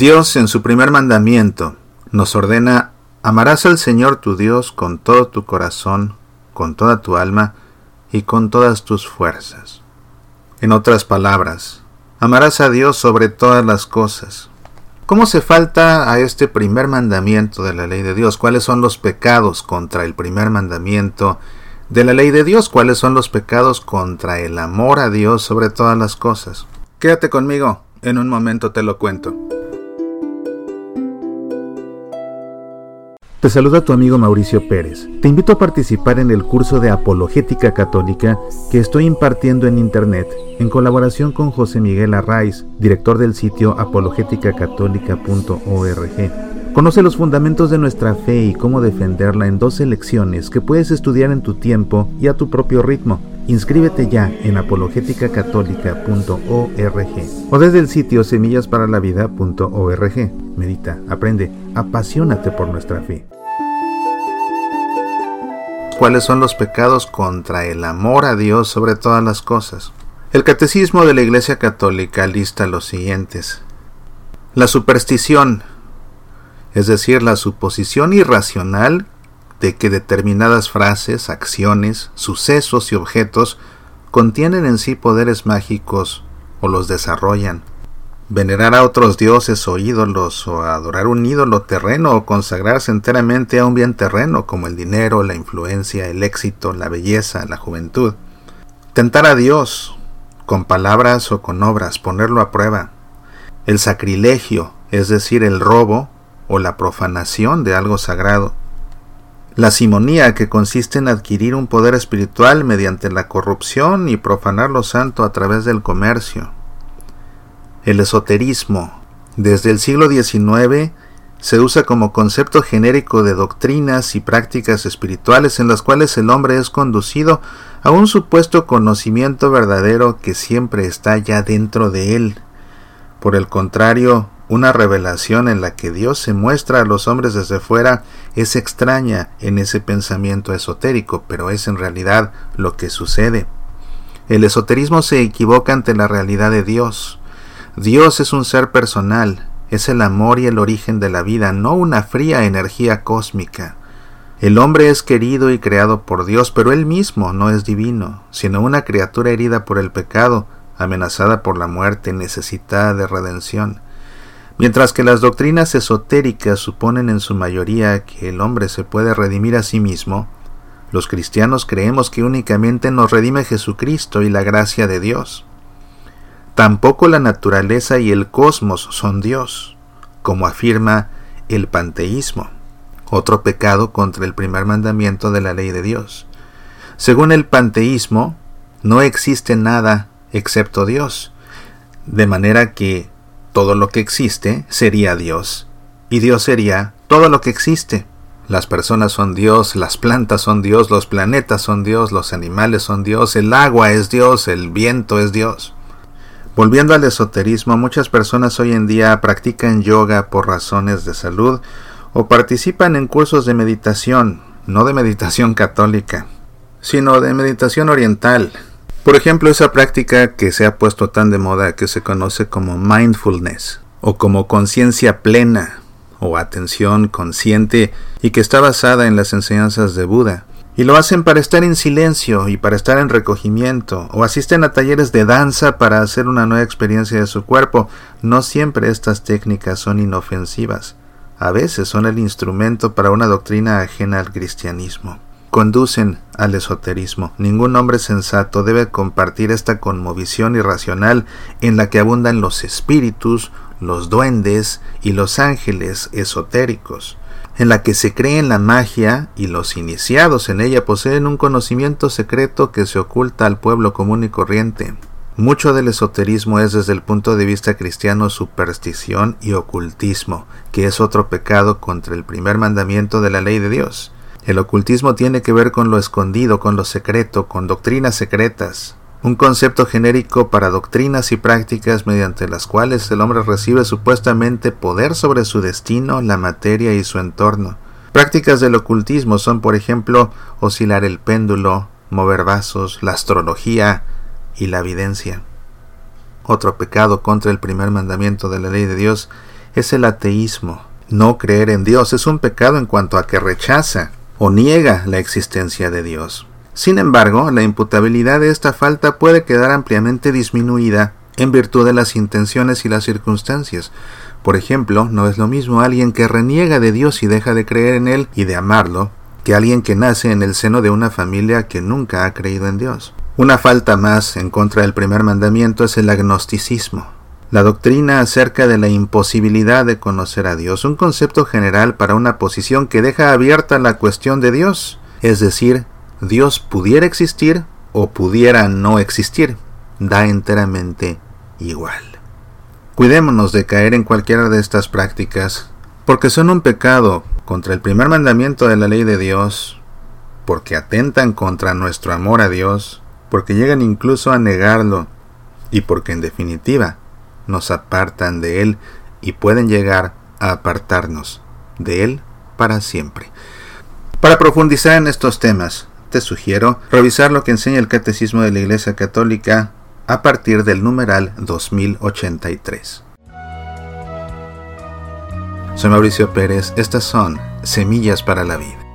Dios en su primer mandamiento nos ordena amarás al Señor tu Dios con todo tu corazón, con toda tu alma y con todas tus fuerzas. En otras palabras, amarás a Dios sobre todas las cosas. ¿Cómo se falta a este primer mandamiento de la ley de Dios? ¿Cuáles son los pecados contra el primer mandamiento de la ley de Dios? ¿Cuáles son los pecados contra el amor a Dios sobre todas las cosas? Quédate conmigo, en un momento te lo cuento. Te saluda tu amigo Mauricio Pérez. Te invito a participar en el curso de Apologética Católica que estoy impartiendo en Internet en colaboración con José Miguel Arraiz, director del sitio apologéticacatólica.org. Conoce los fundamentos de nuestra fe y cómo defenderla en 12 lecciones que puedes estudiar en tu tiempo y a tu propio ritmo. Inscríbete ya en apologéticacatólica.org o desde el sitio semillasparalavida.org. Medita, aprende, apasionate por nuestra fe. ¿Cuáles son los pecados contra el amor a Dios sobre todas las cosas? El Catecismo de la Iglesia Católica lista los siguientes. La superstición, es decir, la suposición irracional de que determinadas frases, acciones, sucesos y objetos contienen en sí poderes mágicos o los desarrollan. Venerar a otros dioses o ídolos o adorar un ídolo terreno o consagrarse enteramente a un bien terreno como el dinero, la influencia, el éxito, la belleza, la juventud. Tentar a Dios con palabras o con obras, ponerlo a prueba. El sacrilegio, es decir, el robo o la profanación de algo sagrado la simonía, que consiste en adquirir un poder espiritual mediante la corrupción y profanar lo santo a través del comercio. El esoterismo, desde el siglo XIX, se usa como concepto genérico de doctrinas y prácticas espirituales en las cuales el hombre es conducido a un supuesto conocimiento verdadero que siempre está ya dentro de él. Por el contrario, una revelación en la que Dios se muestra a los hombres desde fuera es extraña en ese pensamiento esotérico, pero es en realidad lo que sucede. El esoterismo se equivoca ante la realidad de Dios. Dios es un ser personal, es el amor y el origen de la vida, no una fría energía cósmica. El hombre es querido y creado por Dios, pero él mismo no es divino, sino una criatura herida por el pecado, amenazada por la muerte, necesitada de redención. Mientras que las doctrinas esotéricas suponen en su mayoría que el hombre se puede redimir a sí mismo, los cristianos creemos que únicamente nos redime Jesucristo y la gracia de Dios. Tampoco la naturaleza y el cosmos son Dios, como afirma el panteísmo, otro pecado contra el primer mandamiento de la ley de Dios. Según el panteísmo, no existe nada excepto Dios, de manera que todo lo que existe sería Dios, y Dios sería todo lo que existe. Las personas son Dios, las plantas son Dios, los planetas son Dios, los animales son Dios, el agua es Dios, el viento es Dios. Volviendo al esoterismo, muchas personas hoy en día practican yoga por razones de salud o participan en cursos de meditación, no de meditación católica, sino de meditación oriental, por ejemplo, esa práctica que se ha puesto tan de moda que se conoce como mindfulness o como conciencia plena o atención consciente y que está basada en las enseñanzas de Buda. Y lo hacen para estar en silencio y para estar en recogimiento, o asisten a talleres de danza para hacer una nueva experiencia de su cuerpo. No siempre estas técnicas son inofensivas. A veces son el instrumento para una doctrina ajena al cristianismo conducen al esoterismo. Ningún hombre sensato debe compartir esta conmovisión irracional en la que abundan los espíritus, los duendes y los ángeles esotéricos, en la que se cree en la magia y los iniciados en ella poseen un conocimiento secreto que se oculta al pueblo común y corriente. Mucho del esoterismo es desde el punto de vista cristiano superstición y ocultismo, que es otro pecado contra el primer mandamiento de la ley de Dios. El ocultismo tiene que ver con lo escondido, con lo secreto, con doctrinas secretas, un concepto genérico para doctrinas y prácticas mediante las cuales el hombre recibe supuestamente poder sobre su destino, la materia y su entorno. Prácticas del ocultismo son, por ejemplo, oscilar el péndulo, mover vasos, la astrología y la evidencia. Otro pecado contra el primer mandamiento de la ley de Dios es el ateísmo. No creer en Dios es un pecado en cuanto a que rechaza o niega la existencia de Dios. Sin embargo, la imputabilidad de esta falta puede quedar ampliamente disminuida en virtud de las intenciones y las circunstancias. Por ejemplo, no es lo mismo alguien que reniega de Dios y deja de creer en Él y de amarlo, que alguien que nace en el seno de una familia que nunca ha creído en Dios. Una falta más en contra del primer mandamiento es el agnosticismo, la doctrina acerca de la imposibilidad de conocer a Dios, un concepto general para una posición que deja abierta la cuestión de Dios, es decir, Dios pudiera existir o pudiera no existir, da enteramente igual. Cuidémonos de caer en cualquiera de estas prácticas, porque son un pecado contra el primer mandamiento de la ley de Dios, porque atentan contra nuestro amor a Dios, porque llegan incluso a negarlo, y porque en definitiva nos apartan de Él y pueden llegar a apartarnos de Él para siempre. Para profundizar en estos temas, te sugiero revisar lo que enseña el Catecismo de la Iglesia Católica a partir del numeral 2083. Soy Mauricio Pérez, estas son Semillas para la Vida.